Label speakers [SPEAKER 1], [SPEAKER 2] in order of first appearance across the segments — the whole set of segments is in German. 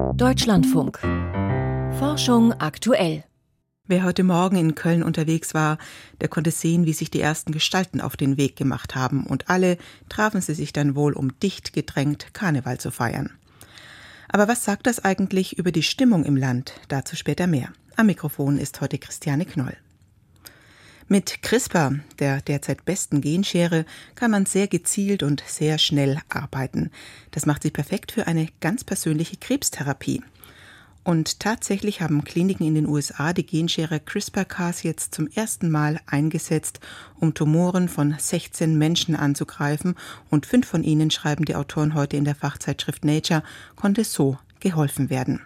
[SPEAKER 1] Deutschlandfunk. Forschung aktuell.
[SPEAKER 2] Wer heute Morgen in Köln unterwegs war, der konnte sehen, wie sich die ersten Gestalten auf den Weg gemacht haben, und alle trafen sie sich dann wohl, um dicht gedrängt Karneval zu feiern. Aber was sagt das eigentlich über die Stimmung im Land? Dazu später mehr. Am Mikrofon ist heute Christiane Knoll. Mit CRISPR, der derzeit besten Genschere, kann man sehr gezielt und sehr schnell arbeiten. Das macht sie perfekt für eine ganz persönliche Krebstherapie. Und tatsächlich haben Kliniken in den USA die Genschere CRISPR-Cas jetzt zum ersten Mal eingesetzt, um Tumoren von 16 Menschen anzugreifen. Und fünf von ihnen, schreiben die Autoren heute in der Fachzeitschrift Nature, konnte so geholfen werden.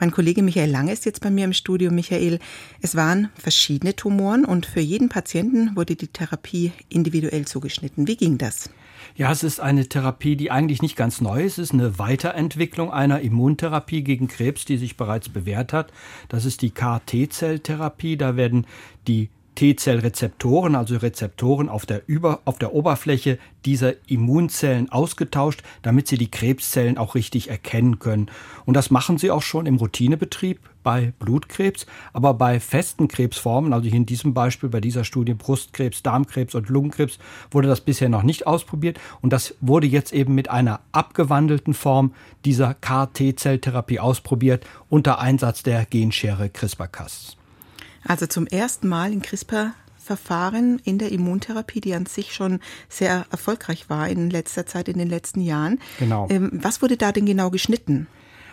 [SPEAKER 2] Mein Kollege Michael Lange ist jetzt bei mir im Studio. Michael, es waren verschiedene Tumoren und für jeden Patienten wurde die Therapie individuell zugeschnitten. Wie ging das?
[SPEAKER 3] Ja, es ist eine Therapie, die eigentlich nicht ganz neu ist. Es ist eine Weiterentwicklung einer Immuntherapie gegen Krebs, die sich bereits bewährt hat. Das ist die KT-Zelltherapie. Da werden die T-Zellrezeptoren, also Rezeptoren auf der, Über auf der Oberfläche dieser Immunzellen ausgetauscht, damit sie die Krebszellen auch richtig erkennen können. Und das machen sie auch schon im Routinebetrieb bei Blutkrebs, aber bei festen Krebsformen, also hier in diesem Beispiel bei dieser Studie Brustkrebs, Darmkrebs und Lungenkrebs, wurde das bisher noch nicht ausprobiert und das wurde jetzt eben mit einer abgewandelten Form dieser KT-Zelltherapie ausprobiert unter Einsatz der Genschere CRISPR-Cas.
[SPEAKER 2] Also zum ersten Mal in CRISPR Verfahren in der Immuntherapie, die an sich schon sehr erfolgreich war in letzter Zeit, in den letzten Jahren.
[SPEAKER 3] Genau.
[SPEAKER 2] Ähm, was wurde da denn genau geschnitten?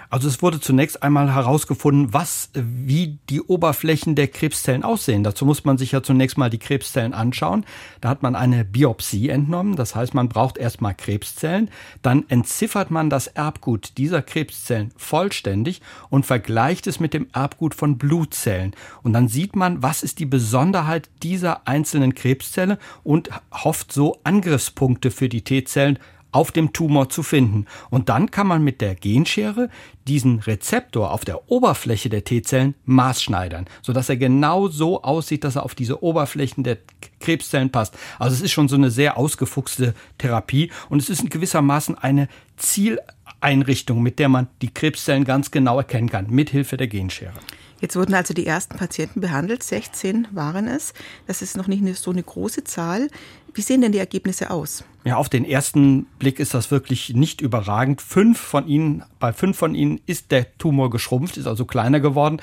[SPEAKER 3] Also es wurde zunächst einmal herausgefunden, was, wie die Oberflächen der Krebszellen aussehen. Dazu muss man sich ja zunächst mal die Krebszellen anschauen. Da hat man eine Biopsie entnommen. Das heißt, man braucht erstmal Krebszellen. Dann entziffert man das Erbgut dieser Krebszellen vollständig und vergleicht es mit dem Erbgut von Blutzellen. Und dann sieht man, was ist die Besonderheit dieser einzelnen Krebszelle und hofft so Angriffspunkte für die T-Zellen auf dem Tumor zu finden. Und dann kann man mit der Genschere diesen Rezeptor auf der Oberfläche der T-Zellen maßschneidern, sodass er genau so aussieht, dass er auf diese Oberflächen der Krebszellen passt. Also es ist schon so eine sehr ausgefuchste Therapie und es ist in gewissermaßen eine Zieleinrichtung, mit der man die Krebszellen ganz genau erkennen kann, mithilfe der Genschere.
[SPEAKER 2] Jetzt wurden also die ersten Patienten behandelt, 16 waren es. Das ist noch nicht so eine große Zahl. Wie sehen denn die Ergebnisse aus?
[SPEAKER 3] Ja, auf den ersten Blick ist das wirklich nicht überragend. Fünf von ihnen, bei fünf von ihnen ist der Tumor geschrumpft, ist also kleiner geworden.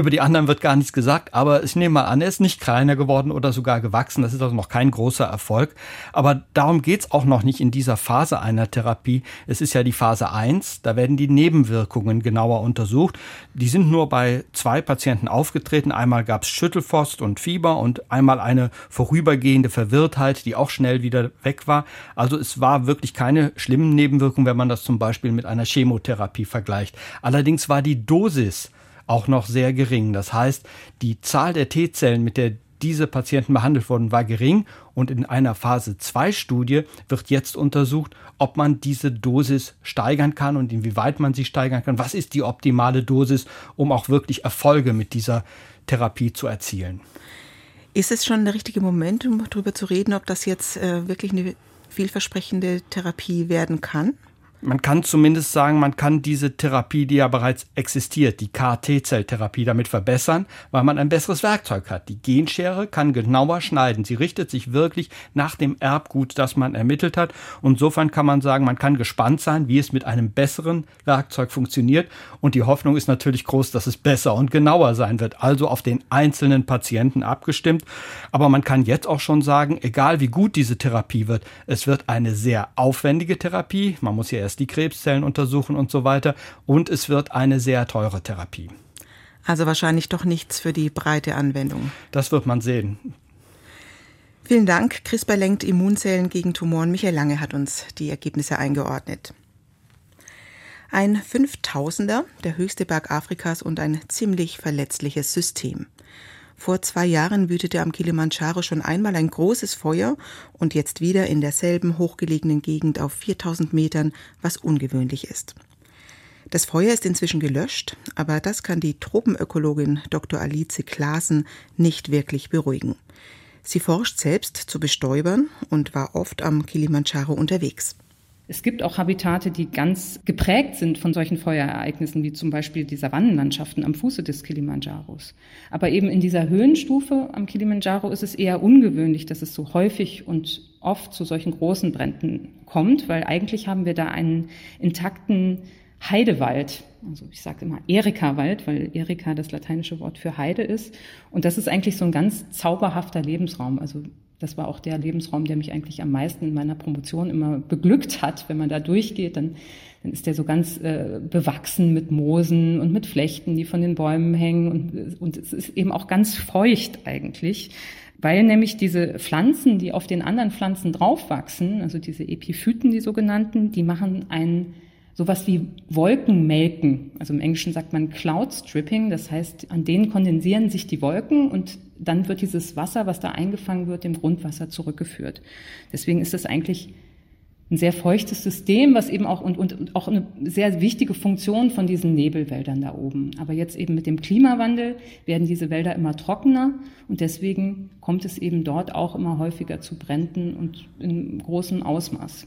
[SPEAKER 3] Über die anderen wird gar nichts gesagt, aber ich nehme mal an, er ist nicht kleiner geworden oder sogar gewachsen. Das ist also noch kein großer Erfolg. Aber darum geht's auch noch nicht in dieser Phase einer Therapie. Es ist ja die Phase 1, da werden die Nebenwirkungen genauer untersucht. Die sind nur bei zwei Patienten aufgetreten. Einmal gab's Schüttelfrost und Fieber und einmal eine vorübergehende Verwirrtheit, die auch schnell wieder weg war. Also es war wirklich keine schlimmen Nebenwirkungen, wenn man das zum Beispiel mit einer Chemotherapie vergleicht. Allerdings war die Dosis auch noch sehr gering. Das heißt, die Zahl der T-Zellen, mit der diese Patienten behandelt wurden, war gering und in einer Phase 2 Studie wird jetzt untersucht, ob man diese Dosis steigern kann und inwieweit man sie steigern kann. Was ist die optimale Dosis, um auch wirklich Erfolge mit dieser Therapie zu erzielen?
[SPEAKER 2] Ist es schon der richtige Moment, um darüber zu reden, ob das jetzt äh, wirklich eine vielversprechende Therapie werden kann?
[SPEAKER 3] Man kann zumindest sagen, man kann diese Therapie, die ja bereits existiert, die KT-Zelltherapie, damit verbessern, weil man ein besseres Werkzeug hat. Die Genschere kann genauer schneiden. Sie richtet sich wirklich nach dem Erbgut, das man ermittelt hat. Und insofern kann man sagen, man kann gespannt sein, wie es mit einem besseren Werkzeug funktioniert. Und die Hoffnung ist natürlich groß, dass es besser und genauer sein wird. Also auf den einzelnen Patienten abgestimmt. Aber man kann jetzt auch schon sagen, egal wie gut diese Therapie wird, es wird eine sehr aufwendige Therapie. Man muss ja erst die Krebszellen untersuchen und so weiter. Und es wird eine sehr teure Therapie.
[SPEAKER 2] Also wahrscheinlich doch nichts für die breite Anwendung.
[SPEAKER 3] Das wird man sehen.
[SPEAKER 2] Vielen Dank. CRISPR lenkt Immunzellen gegen Tumoren. Michael Lange hat uns die Ergebnisse eingeordnet. Ein Fünftausender, der höchste Berg Afrikas und ein ziemlich verletzliches System. Vor zwei Jahren wütete am Kilimanjaro schon einmal ein großes Feuer und jetzt wieder in derselben hochgelegenen Gegend auf 4000 Metern, was ungewöhnlich ist. Das Feuer ist inzwischen gelöscht, aber das kann die Tropenökologin Dr. Alice Klaasen nicht wirklich beruhigen. Sie forscht selbst zu Bestäubern und war oft am Kilimanjaro unterwegs.
[SPEAKER 4] Es gibt auch Habitate, die ganz geprägt sind von solchen Feuerereignissen, wie zum Beispiel die Savannenlandschaften am Fuße des Kilimanjaros. Aber eben in dieser Höhenstufe am Kilimanjaro ist es eher ungewöhnlich, dass es so häufig und oft zu solchen großen Bränden kommt, weil eigentlich haben wir da einen intakten Heidewald. Also ich sage immer Erika-Wald, weil Erika das lateinische Wort für Heide ist. Und das ist eigentlich so ein ganz zauberhafter Lebensraum. Also das war auch der Lebensraum, der mich eigentlich am meisten in meiner Promotion immer beglückt hat. Wenn man da durchgeht, dann, dann ist der so ganz äh, bewachsen mit Moosen und mit Flechten, die von den Bäumen hängen. Und, und es ist eben auch ganz feucht eigentlich, weil nämlich diese Pflanzen, die auf den anderen Pflanzen draufwachsen, also diese Epiphyten, die sogenannten, die machen ein sowas wie Wolkenmelken. Also im Englischen sagt man Cloud Stripping, das heißt, an denen kondensieren sich die Wolken und dann wird dieses Wasser, was da eingefangen wird, dem Grundwasser zurückgeführt. Deswegen ist das eigentlich ein sehr feuchtes System, was eben auch und, und auch eine sehr wichtige Funktion von diesen Nebelwäldern da oben. Aber jetzt eben mit dem Klimawandel werden diese Wälder immer trockener und deswegen kommt es eben dort auch immer häufiger zu Bränden und in großem Ausmaß.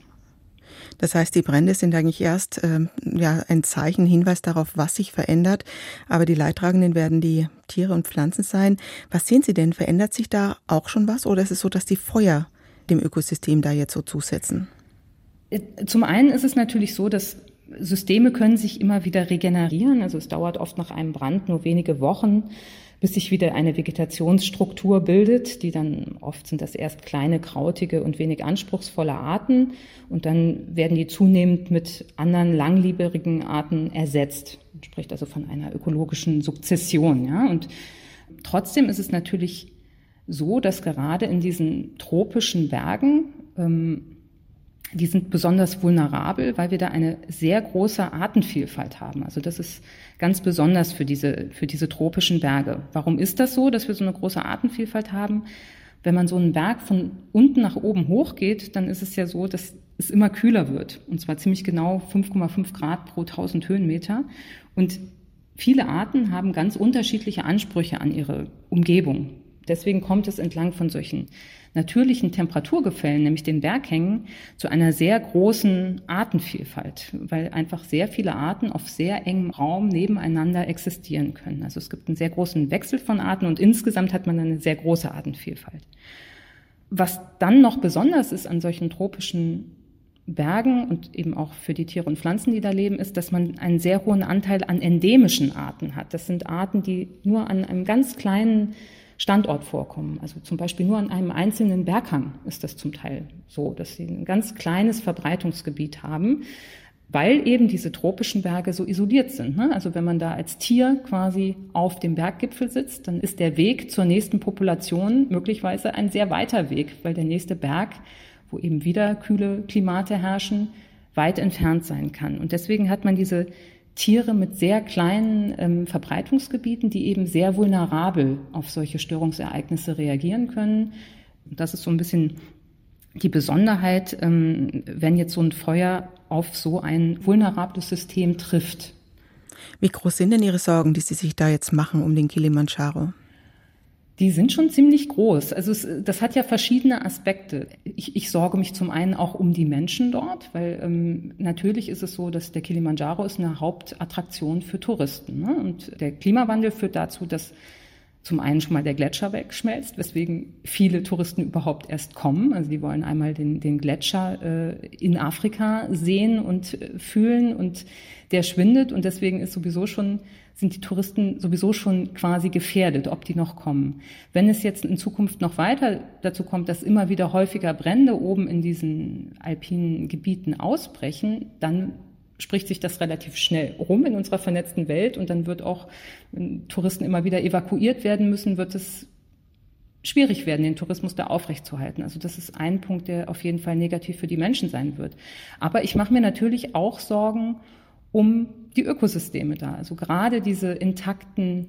[SPEAKER 2] Das heißt, die Brände sind eigentlich erst ähm, ja, ein Zeichen, Hinweis darauf, was sich verändert. Aber die Leidtragenden werden die Tiere und Pflanzen sein. Was sehen Sie denn? Verändert sich da auch schon was? Oder ist es so, dass die Feuer dem Ökosystem da jetzt so zusetzen?
[SPEAKER 4] Äh, zum einen ist es natürlich so, dass Systeme können sich immer wieder regenerieren. Also es dauert oft nach einem Brand nur wenige Wochen, bis sich wieder eine Vegetationsstruktur bildet, die dann oft sind das erst kleine, krautige und wenig anspruchsvolle Arten und dann werden die zunehmend mit anderen langlebigen Arten ersetzt. Man spricht also von einer ökologischen Sukzession, ja. Und trotzdem ist es natürlich so, dass gerade in diesen tropischen Bergen ähm, die sind besonders vulnerabel, weil wir da eine sehr große Artenvielfalt haben. Also das ist ganz besonders für diese, für diese tropischen Berge. Warum ist das so, dass wir so eine große Artenvielfalt haben? Wenn man so einen Berg von unten nach oben hochgeht, dann ist es ja so, dass es immer kühler wird. Und zwar ziemlich genau 5,5 Grad pro 1000 Höhenmeter. Und viele Arten haben ganz unterschiedliche Ansprüche an ihre Umgebung. Deswegen kommt es entlang von solchen natürlichen Temperaturgefällen, nämlich den Berghängen, zu einer sehr großen Artenvielfalt, weil einfach sehr viele Arten auf sehr engem Raum nebeneinander existieren können. Also es gibt einen sehr großen Wechsel von Arten und insgesamt hat man eine sehr große Artenvielfalt. Was dann noch besonders ist an solchen tropischen Bergen und eben auch für die Tiere und Pflanzen, die da leben, ist, dass man einen sehr hohen Anteil an endemischen Arten hat. Das sind Arten, die nur an einem ganz kleinen Standort vorkommen. Also zum Beispiel nur an einem einzelnen Berghang ist das zum Teil so, dass sie ein ganz kleines Verbreitungsgebiet haben, weil eben diese tropischen Berge so isoliert sind. Ne? Also wenn man da als Tier quasi auf dem Berggipfel sitzt, dann ist der Weg zur nächsten Population möglicherweise ein sehr weiter Weg, weil der nächste Berg, wo eben wieder kühle Klimate herrschen, weit entfernt sein kann. Und deswegen hat man diese Tiere mit sehr kleinen ähm, Verbreitungsgebieten, die eben sehr vulnerabel auf solche Störungsereignisse reagieren können. Das ist so ein bisschen die Besonderheit, ähm, wenn jetzt so ein Feuer auf so ein vulnerables System trifft.
[SPEAKER 2] Wie groß sind denn Ihre Sorgen, die Sie sich da jetzt machen um den Kilimanjaro?
[SPEAKER 4] Die sind schon ziemlich groß. Also es, das hat ja verschiedene Aspekte. Ich, ich sorge mich zum einen auch um die Menschen dort, weil ähm, natürlich ist es so, dass der Kilimanjaro ist eine Hauptattraktion für Touristen. Ne? Und der Klimawandel führt dazu, dass zum einen schon mal der Gletscher wegschmelzt, weswegen viele Touristen überhaupt erst kommen. Also die wollen einmal den, den Gletscher äh, in Afrika sehen und äh, fühlen und der schwindet und deswegen ist sowieso schon sind die Touristen sowieso schon quasi gefährdet, ob die noch kommen. Wenn es jetzt in Zukunft noch weiter dazu kommt, dass immer wieder häufiger Brände oben in diesen alpinen Gebieten ausbrechen, dann spricht sich das relativ schnell rum in unserer vernetzten Welt und dann wird auch, wenn Touristen immer wieder evakuiert werden müssen, wird es schwierig werden, den Tourismus da aufrechtzuerhalten. Also das ist ein Punkt, der auf jeden Fall negativ für die Menschen sein wird. Aber ich mache mir natürlich auch Sorgen um die Ökosysteme da. Also gerade diese intakten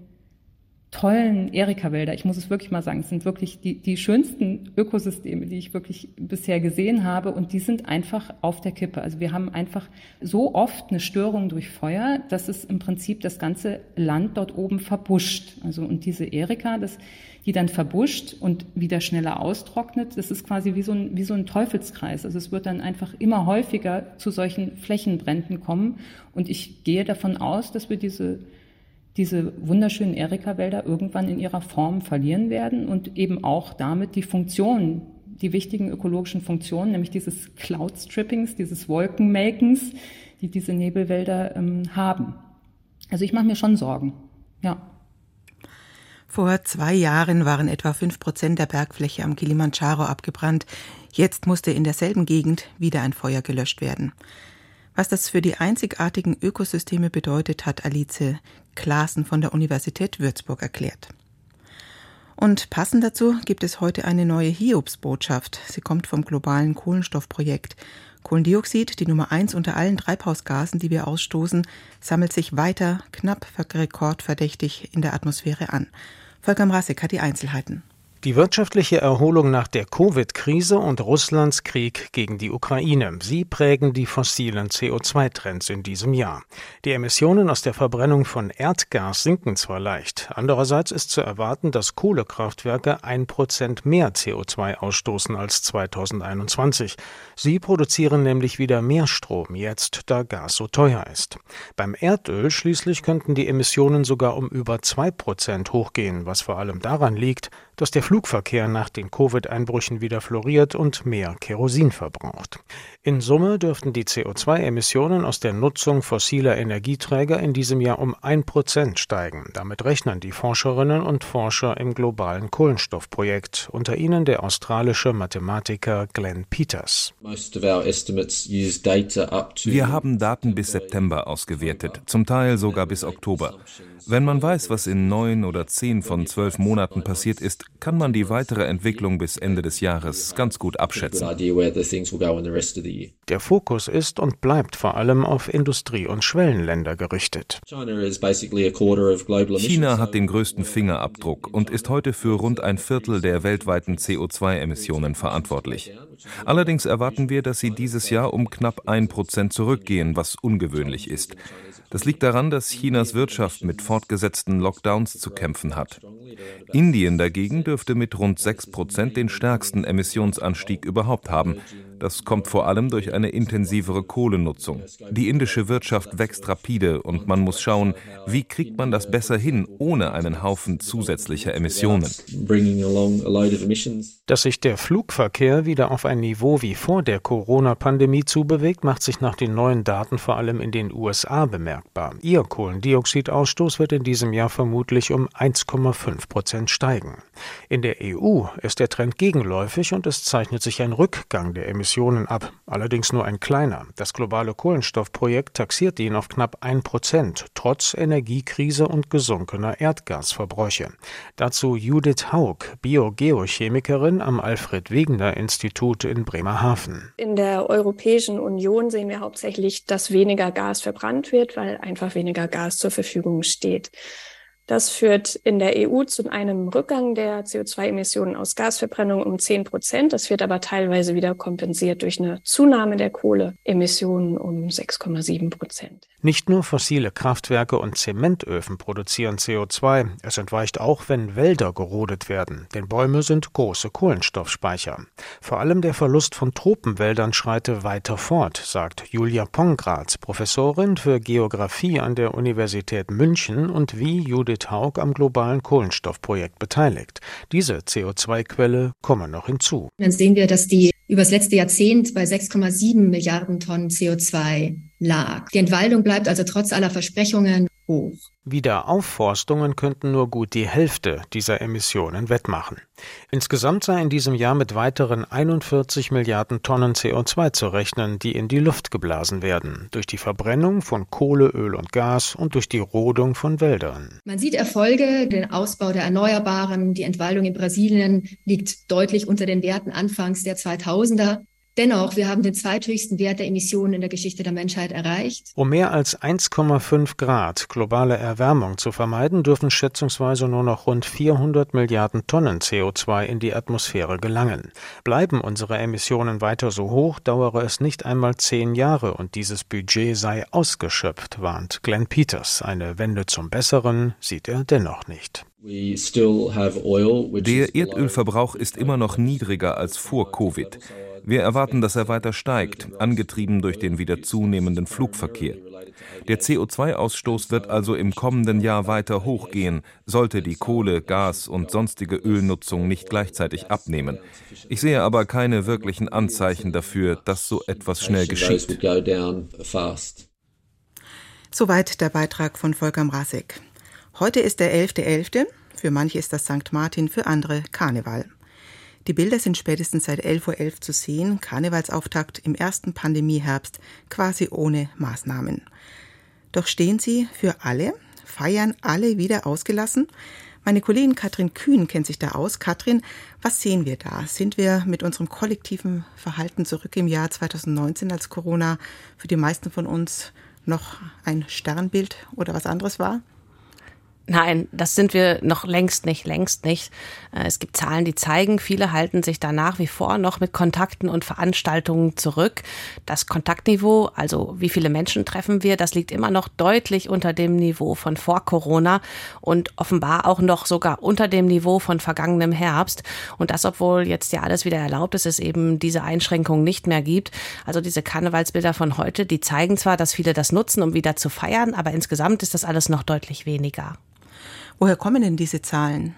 [SPEAKER 4] tollen Erika-Wälder. Ich muss es wirklich mal sagen, es sind wirklich die, die schönsten Ökosysteme, die ich wirklich bisher gesehen habe und die sind einfach auf der Kippe. Also wir haben einfach so oft eine Störung durch Feuer, dass es im Prinzip das ganze Land dort oben verbuscht. Also und diese Erika, das, die dann verbuscht und wieder schneller austrocknet, das ist quasi wie so ein, wie so ein Teufelskreis. Also es wird dann einfach immer häufiger zu solchen Flächenbränden kommen und ich gehe davon aus, dass wir diese diese wunderschönen Erika-Wälder irgendwann in ihrer Form verlieren werden und eben auch damit die Funktionen, die wichtigen ökologischen Funktionen, nämlich dieses Cloud-Strippings, dieses Wolkenmelkens, die diese Nebelwälder ähm, haben. Also ich mache mir schon Sorgen, ja.
[SPEAKER 2] Vor zwei Jahren waren etwa fünf Prozent der Bergfläche am Kilimanjaro abgebrannt. Jetzt musste in derselben Gegend wieder ein Feuer gelöscht werden. Was das für die einzigartigen Ökosysteme bedeutet, hat Alice Klaassen von der Universität Würzburg erklärt. Und passend dazu gibt es heute eine neue Hiobsbotschaft. Sie kommt vom globalen Kohlenstoffprojekt. Kohlendioxid, die Nummer eins unter allen Treibhausgasen, die wir ausstoßen, sammelt sich weiter knapp rekordverdächtig in der Atmosphäre an. Volker Mrasek hat die Einzelheiten.
[SPEAKER 5] Die wirtschaftliche Erholung nach der Covid-Krise und Russlands Krieg gegen die Ukraine, sie prägen die fossilen CO2-Trends in diesem Jahr. Die Emissionen aus der Verbrennung von Erdgas sinken zwar leicht, andererseits ist zu erwarten, dass Kohlekraftwerke ein Prozent mehr CO2 ausstoßen als 2021. Sie produzieren nämlich wieder mehr Strom jetzt, da Gas so teuer ist. Beim Erdöl schließlich könnten die Emissionen sogar um über zwei Prozent hochgehen, was vor allem daran liegt, dass der Flugverkehr nach den Covid-Einbrüchen wieder floriert und mehr Kerosin verbraucht. In Summe dürften die CO2-Emissionen aus der Nutzung fossiler Energieträger in diesem Jahr um ein Prozent steigen. Damit rechnen die Forscherinnen und Forscher im globalen Kohlenstoffprojekt, unter ihnen der australische Mathematiker Glenn Peters.
[SPEAKER 6] Wir haben Daten bis September ausgewertet, zum Teil sogar bis Oktober. Wenn man weiß, was in neun oder zehn von zwölf Monaten passiert ist, kann man die weitere Entwicklung bis Ende des Jahres ganz gut abschätzen.
[SPEAKER 5] Der Fokus ist und bleibt vor allem auf Industrie- und Schwellenländer gerichtet.
[SPEAKER 6] China hat den größten Fingerabdruck und ist heute für rund ein Viertel der weltweiten CO2-Emissionen verantwortlich. Allerdings erwarten wir, dass sie dieses Jahr um knapp ein Prozent zurückgehen, was ungewöhnlich ist. Das liegt daran, dass Chinas Wirtschaft mit fortgesetzten Lockdowns zu kämpfen hat. Indien dagegen dürfte mit rund 6 Prozent den stärksten Emissionsanstieg überhaupt haben. Das kommt vor allem durch eine intensivere Kohlenutzung. Die indische Wirtschaft wächst rapide und man muss schauen, wie kriegt man das besser hin, ohne einen Haufen zusätzlicher Emissionen.
[SPEAKER 5] Dass sich der Flugverkehr wieder auf ein Niveau wie vor der Corona-Pandemie zubewegt, macht sich nach den neuen Daten vor allem in den USA bemerkbar. Ihr Kohlendioxidausstoß wird in diesem Jahr vermutlich um 1,5 Prozent steigen. In der EU ist der Trend gegenläufig und es zeichnet sich ein Rückgang der Emissionen Emissionen ab, allerdings nur ein kleiner. Das globale Kohlenstoffprojekt taxiert ihn auf knapp ein Prozent, trotz Energiekrise und gesunkener Erdgasverbräuche. Dazu Judith Haug, Biogeochemikerin am Alfred Wegener Institut in Bremerhaven.
[SPEAKER 7] In der Europäischen Union sehen wir hauptsächlich, dass weniger Gas verbrannt wird, weil einfach weniger Gas zur Verfügung steht. Das führt in der EU zu einem Rückgang der CO2-Emissionen aus Gasverbrennung um 10 Prozent. Das wird aber teilweise wieder kompensiert durch eine Zunahme der Kohleemissionen um 6,7 Prozent.
[SPEAKER 5] Nicht nur fossile Kraftwerke und Zementöfen produzieren CO2. Es entweicht auch, wenn Wälder gerodet werden. Denn Bäume sind große Kohlenstoffspeicher. Vor allem der Verlust von Tropenwäldern schreite weiter fort, sagt Julia Pongratz, Professorin für Geographie an der Universität München und wie Judith Judith Haug am globalen Kohlenstoffprojekt beteiligt. Diese CO2-Quelle komme noch hinzu.
[SPEAKER 8] Dann sehen wir, dass die über das letzte Jahrzehnt bei 6,7 Milliarden Tonnen CO2 lag. Die Entwaldung bleibt also trotz aller Versprechungen hoch.
[SPEAKER 5] Wiederaufforstungen könnten nur gut die Hälfte dieser Emissionen wettmachen. Insgesamt sei in diesem Jahr mit weiteren 41 Milliarden Tonnen CO2 zu rechnen, die in die Luft geblasen werden, durch die Verbrennung von Kohle, Öl und Gas und durch die Rodung von Wäldern.
[SPEAKER 8] Man sieht Erfolge, den Ausbau der Erneuerbaren, die Entwaldung in Brasilien liegt deutlich unter den Werten anfangs der 2000er. Dennoch, wir haben den zweithöchsten Wert der Emissionen in der Geschichte der Menschheit erreicht.
[SPEAKER 5] Um mehr als 1,5 Grad globale Erwärmung zu vermeiden, dürfen schätzungsweise nur noch rund 400 Milliarden Tonnen CO2 in die Atmosphäre gelangen. Bleiben unsere Emissionen weiter so hoch, dauere es nicht einmal zehn Jahre und dieses Budget sei ausgeschöpft, warnt Glenn Peters. Eine Wende zum Besseren sieht er dennoch nicht.
[SPEAKER 6] Der Erdölverbrauch ist immer noch niedriger als vor Covid. Wir erwarten, dass er weiter steigt, angetrieben durch den wieder zunehmenden Flugverkehr. Der CO2-Ausstoß wird also im kommenden Jahr weiter hochgehen, sollte die Kohle, Gas und sonstige Ölnutzung nicht gleichzeitig abnehmen. Ich sehe aber keine wirklichen Anzeichen dafür, dass so etwas schnell geschieht.
[SPEAKER 2] Soweit der Beitrag von Volker Mrasek. Heute ist der 11.11. .11. Für manche ist das St. Martin, für andere Karneval. Die Bilder sind spätestens seit 11.11 Uhr .11 zu sehen. Karnevalsauftakt im ersten Pandemieherbst, quasi ohne Maßnahmen. Doch stehen sie für alle, feiern alle wieder ausgelassen. Meine Kollegin Katrin Kühn kennt sich da aus. Katrin, was sehen wir da? Sind wir mit unserem kollektiven Verhalten zurück im Jahr 2019, als Corona für die meisten von uns noch ein Sternbild oder was anderes war?
[SPEAKER 9] Nein, das sind wir noch längst nicht, längst nicht. Äh, es gibt Zahlen, die zeigen, viele halten sich da nach wie vor noch mit Kontakten und Veranstaltungen zurück. Das Kontaktniveau, also wie viele Menschen treffen wir, das liegt immer noch deutlich unter dem Niveau von vor Corona und offenbar auch noch sogar unter dem Niveau von vergangenem Herbst. Und das, obwohl jetzt ja alles wieder erlaubt ist, es eben diese Einschränkungen nicht mehr gibt. Also diese Karnevalsbilder von heute, die zeigen zwar, dass viele das nutzen, um wieder zu feiern, aber insgesamt ist das alles noch deutlich weniger.
[SPEAKER 2] Woher kommen denn diese Zahlen?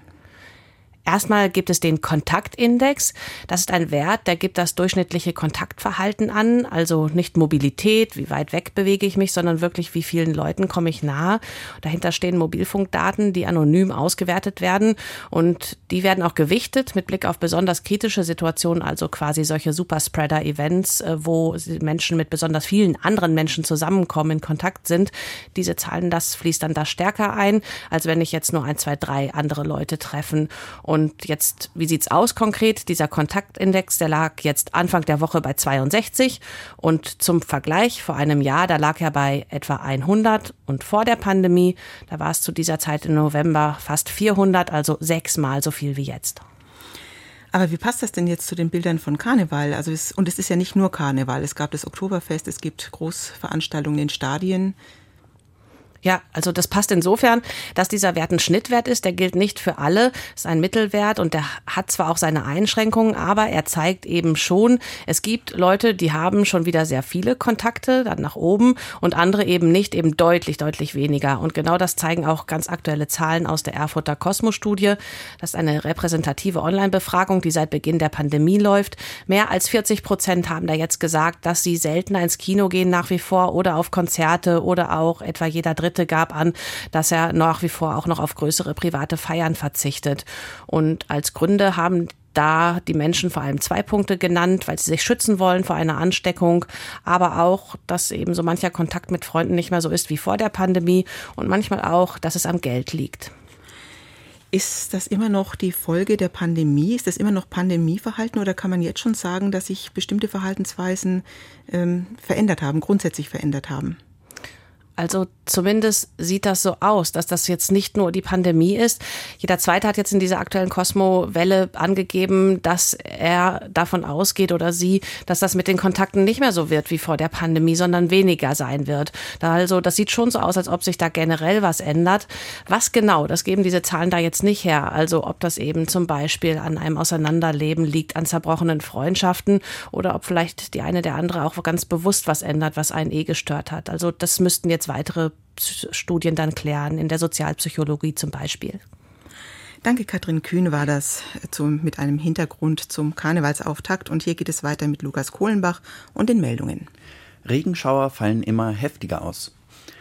[SPEAKER 9] Erstmal gibt es den Kontaktindex. Das ist ein Wert, der gibt das durchschnittliche Kontaktverhalten an, also nicht Mobilität, wie weit weg bewege ich mich, sondern wirklich, wie vielen Leuten komme ich nahe. Dahinter stehen Mobilfunkdaten, die anonym ausgewertet werden und die werden auch gewichtet mit Blick auf besonders kritische Situationen, also quasi solche Superspreader-Events, äh, wo Menschen mit besonders vielen anderen Menschen zusammenkommen, in Kontakt sind. Diese Zahlen, das fließt dann da stärker ein, als wenn ich jetzt nur ein, zwei, drei andere Leute treffen. Und und jetzt, wie sieht's aus konkret? Dieser Kontaktindex, der lag jetzt Anfang der Woche bei 62 und zum Vergleich vor einem Jahr, da lag er bei etwa 100 und vor der Pandemie, da war es zu dieser Zeit im November fast 400, also sechsmal so viel wie jetzt.
[SPEAKER 2] Aber wie passt das denn jetzt zu den Bildern von Karneval? Also es, und es ist ja nicht nur Karneval. Es gab das Oktoberfest, es gibt Großveranstaltungen in Stadien.
[SPEAKER 9] Ja, also das passt insofern, dass dieser Wert ein Schnittwert ist. Der gilt nicht für alle, ist ein Mittelwert und der hat zwar auch seine Einschränkungen, aber er zeigt eben schon, es gibt Leute, die haben schon wieder sehr viele Kontakte dann nach oben und andere eben nicht, eben deutlich, deutlich weniger. Und genau das zeigen auch ganz aktuelle Zahlen aus der Erfurter Kosmos-Studie. Das ist eine repräsentative Online-Befragung, die seit Beginn der Pandemie läuft. Mehr als 40 Prozent haben da jetzt gesagt, dass sie seltener ins Kino gehen nach wie vor oder auf Konzerte oder auch etwa jeder dritte Dritte gab an, dass er nach wie vor auch noch auf größere private Feiern verzichtet. Und als Gründe haben da die Menschen vor allem zwei Punkte genannt, weil sie sich schützen wollen vor einer Ansteckung, aber auch, dass eben so mancher Kontakt mit Freunden nicht mehr so ist wie vor der Pandemie und manchmal auch, dass es am Geld liegt.
[SPEAKER 2] Ist das immer noch die Folge der Pandemie? Ist das immer noch Pandemieverhalten oder kann man jetzt schon sagen, dass sich bestimmte Verhaltensweisen ähm, verändert haben, grundsätzlich verändert haben?
[SPEAKER 9] Also zumindest sieht das so aus, dass das jetzt nicht nur die Pandemie ist. Jeder Zweite hat jetzt in dieser aktuellen Cosmo-Welle angegeben, dass er davon ausgeht oder sie, dass das mit den Kontakten nicht mehr so wird wie vor der Pandemie, sondern weniger sein wird. Also, das sieht schon so aus, als ob sich da generell was ändert. Was genau, das geben diese Zahlen da jetzt nicht her. Also ob das eben zum Beispiel an einem Auseinanderleben liegt, an zerbrochenen Freundschaften oder ob vielleicht die eine der andere auch ganz bewusst was ändert, was einen eh gestört hat. Also das müssten jetzt weitere Studien dann klären, in der Sozialpsychologie zum Beispiel.
[SPEAKER 2] Danke, Katrin Kühn war das zum, mit einem Hintergrund zum Karnevalsauftakt. Und hier geht es weiter mit Lukas Kohlenbach und den Meldungen.
[SPEAKER 10] Regenschauer fallen immer heftiger aus.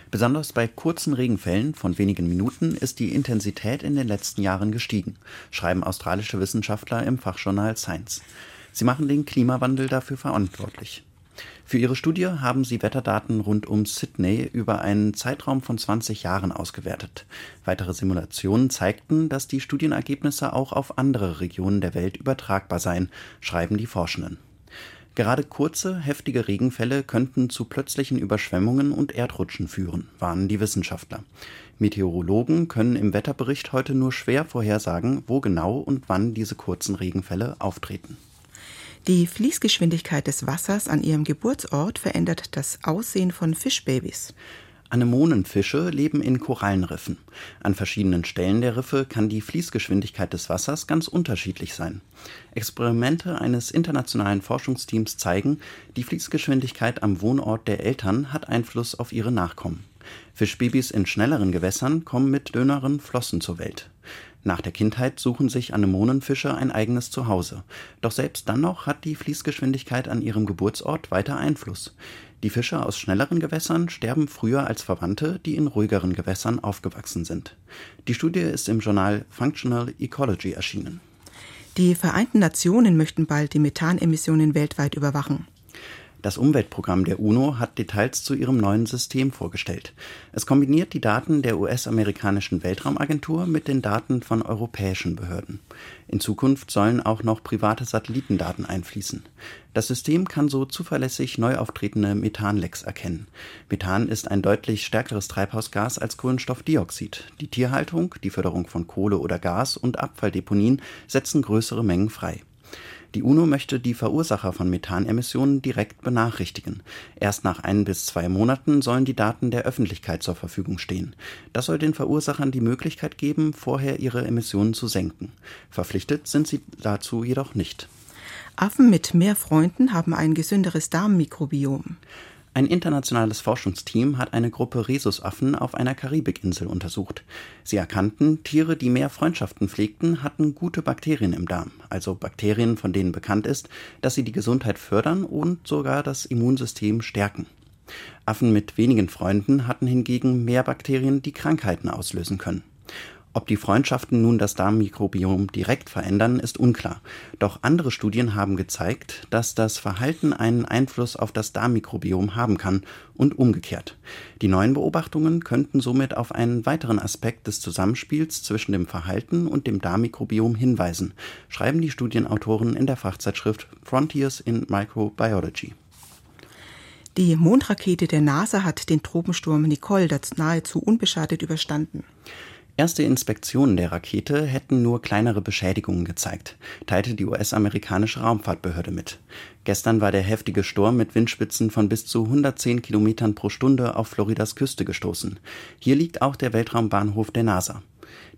[SPEAKER 10] Besonders bei kurzen Regenfällen von wenigen Minuten ist die Intensität in den letzten Jahren gestiegen, schreiben australische Wissenschaftler im Fachjournal Science. Sie machen den Klimawandel dafür verantwortlich. Für ihre Studie haben sie Wetterdaten rund um Sydney über einen Zeitraum von 20 Jahren ausgewertet. Weitere Simulationen zeigten, dass die Studienergebnisse auch auf andere Regionen der Welt übertragbar seien, schreiben die Forschenden. Gerade kurze, heftige Regenfälle könnten zu plötzlichen Überschwemmungen und Erdrutschen führen, warnen die Wissenschaftler. Meteorologen können im Wetterbericht heute nur schwer vorhersagen, wo genau und wann diese kurzen Regenfälle auftreten.
[SPEAKER 2] Die Fließgeschwindigkeit des Wassers an ihrem Geburtsort verändert das Aussehen von Fischbabys.
[SPEAKER 10] Anemonenfische leben in Korallenriffen. An verschiedenen Stellen der Riffe kann die Fließgeschwindigkeit des Wassers ganz unterschiedlich sein. Experimente eines internationalen Forschungsteams zeigen, die Fließgeschwindigkeit am Wohnort der Eltern hat Einfluss auf ihre Nachkommen. Fischbabys in schnelleren Gewässern kommen mit dünneren Flossen zur Welt. Nach der Kindheit suchen sich Anemonenfische ein eigenes Zuhause. Doch selbst dann noch hat die Fließgeschwindigkeit an ihrem Geburtsort weiter Einfluss. Die Fische aus schnelleren Gewässern sterben früher als Verwandte, die in ruhigeren Gewässern aufgewachsen sind. Die Studie ist im Journal Functional Ecology erschienen.
[SPEAKER 2] Die Vereinten Nationen möchten bald die Methanemissionen weltweit überwachen.
[SPEAKER 10] Das Umweltprogramm der UNO hat Details zu ihrem neuen System vorgestellt. Es kombiniert die Daten der US-amerikanischen Weltraumagentur mit den Daten von europäischen Behörden. In Zukunft sollen auch noch private Satellitendaten einfließen. Das System kann so zuverlässig neu auftretende Methanlecks erkennen. Methan ist ein deutlich stärkeres Treibhausgas als Kohlenstoffdioxid. Die Tierhaltung, die Förderung von Kohle oder Gas und Abfalldeponien setzen größere Mengen frei. Die UNO möchte die Verursacher von Methanemissionen direkt benachrichtigen. Erst nach ein bis zwei Monaten sollen die Daten der Öffentlichkeit zur Verfügung stehen. Das soll den Verursachern die Möglichkeit geben, vorher ihre Emissionen zu senken. Verpflichtet sind sie dazu jedoch nicht.
[SPEAKER 2] Affen mit mehr Freunden haben ein gesünderes Darmmikrobiom.
[SPEAKER 10] Ein internationales Forschungsteam hat eine Gruppe Rhesusaffen auf einer Karibikinsel untersucht. Sie erkannten, Tiere, die mehr Freundschaften pflegten, hatten gute Bakterien im Darm, also Bakterien, von denen bekannt ist, dass sie die Gesundheit fördern und sogar das Immunsystem stärken. Affen mit wenigen Freunden hatten hingegen mehr Bakterien, die Krankheiten auslösen können. Ob die Freundschaften nun das Darmmikrobiom direkt verändern, ist unklar. Doch andere Studien haben gezeigt, dass das Verhalten einen Einfluss auf das Darmmikrobiom haben kann und umgekehrt. Die neuen Beobachtungen könnten somit auf einen weiteren Aspekt des Zusammenspiels zwischen dem Verhalten und dem Darmmikrobiom hinweisen, schreiben die Studienautoren in der Fachzeitschrift Frontiers in Microbiology.
[SPEAKER 2] Die Mondrakete der NASA hat den Tropensturm Nicole nahezu unbeschadet überstanden.
[SPEAKER 10] Erste Inspektionen der Rakete hätten nur kleinere Beschädigungen gezeigt, teilte die US-amerikanische Raumfahrtbehörde mit. Gestern war der heftige Sturm mit Windspitzen von bis zu 110 Kilometern pro Stunde auf Floridas Küste gestoßen. Hier liegt auch der Weltraumbahnhof der NASA.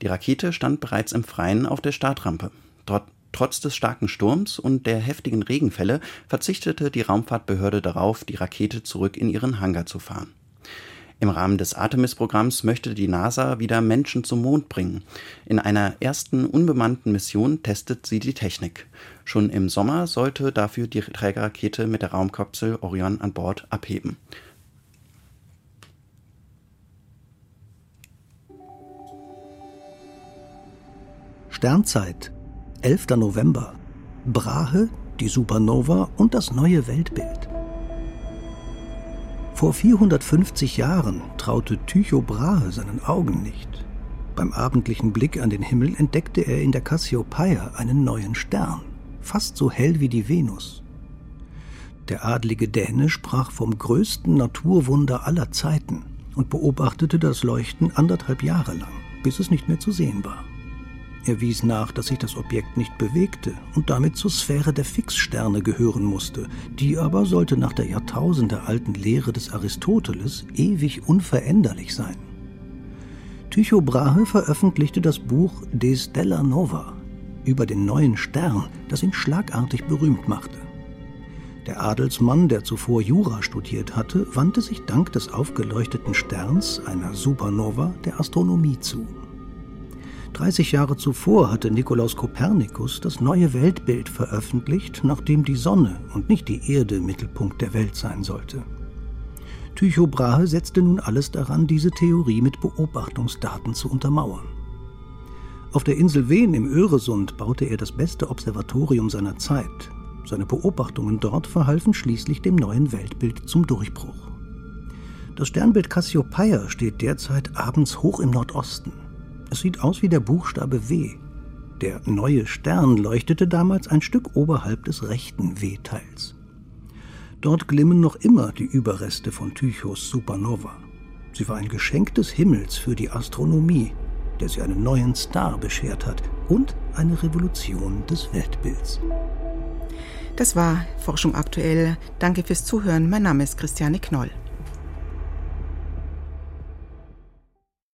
[SPEAKER 10] Die Rakete stand bereits im Freien auf der Startrampe. Dort Trotz des starken Sturms und der heftigen Regenfälle verzichtete die Raumfahrtbehörde darauf, die Rakete zurück in ihren Hangar zu fahren. Im Rahmen des Artemis-Programms möchte die NASA wieder Menschen zum Mond bringen. In einer ersten unbemannten Mission testet sie die Technik. Schon im Sommer sollte dafür die Trägerrakete mit der Raumkapsel Orion an Bord abheben.
[SPEAKER 11] Sternzeit, 11. November. Brahe, die Supernova und das neue Weltbild. Vor 450 Jahren traute Tycho Brahe seinen Augen nicht. Beim abendlichen Blick an den Himmel entdeckte er in der Cassiopeia einen neuen Stern, fast so hell wie die Venus. Der adlige Däne sprach vom größten Naturwunder aller Zeiten und beobachtete das Leuchten anderthalb Jahre lang, bis es nicht mehr zu sehen war. Er wies nach, dass sich das Objekt nicht bewegte und damit zur Sphäre der Fixsterne gehören musste, die aber sollte nach der jahrtausendealten Lehre des Aristoteles ewig unveränderlich sein. Tycho Brahe veröffentlichte das Buch De Stella Nova über den neuen Stern, das ihn schlagartig berühmt machte. Der Adelsmann, der zuvor Jura studiert hatte, wandte sich dank des aufgeleuchteten Sterns, einer Supernova, der Astronomie zu. 30 Jahre zuvor hatte Nikolaus Kopernikus das neue Weltbild veröffentlicht, nachdem die Sonne und nicht die Erde Mittelpunkt der Welt sein sollte. Tycho Brahe setzte nun alles daran, diese Theorie mit Beobachtungsdaten zu untermauern. Auf der Insel Wen im Öresund baute er das beste Observatorium seiner Zeit. Seine Beobachtungen dort verhalfen schließlich dem neuen Weltbild zum Durchbruch. Das Sternbild Cassiopeia steht derzeit abends hoch im Nordosten. Es sieht aus wie der Buchstabe W. Der neue Stern leuchtete damals ein Stück oberhalb des rechten W-Teils. Dort glimmen noch immer die Überreste von Tychos Supernova. Sie war ein Geschenk des Himmels für die Astronomie, der sie einen neuen Star beschert hat und eine Revolution des Weltbilds.
[SPEAKER 2] Das war Forschung aktuell. Danke fürs Zuhören. Mein Name ist Christiane Knoll.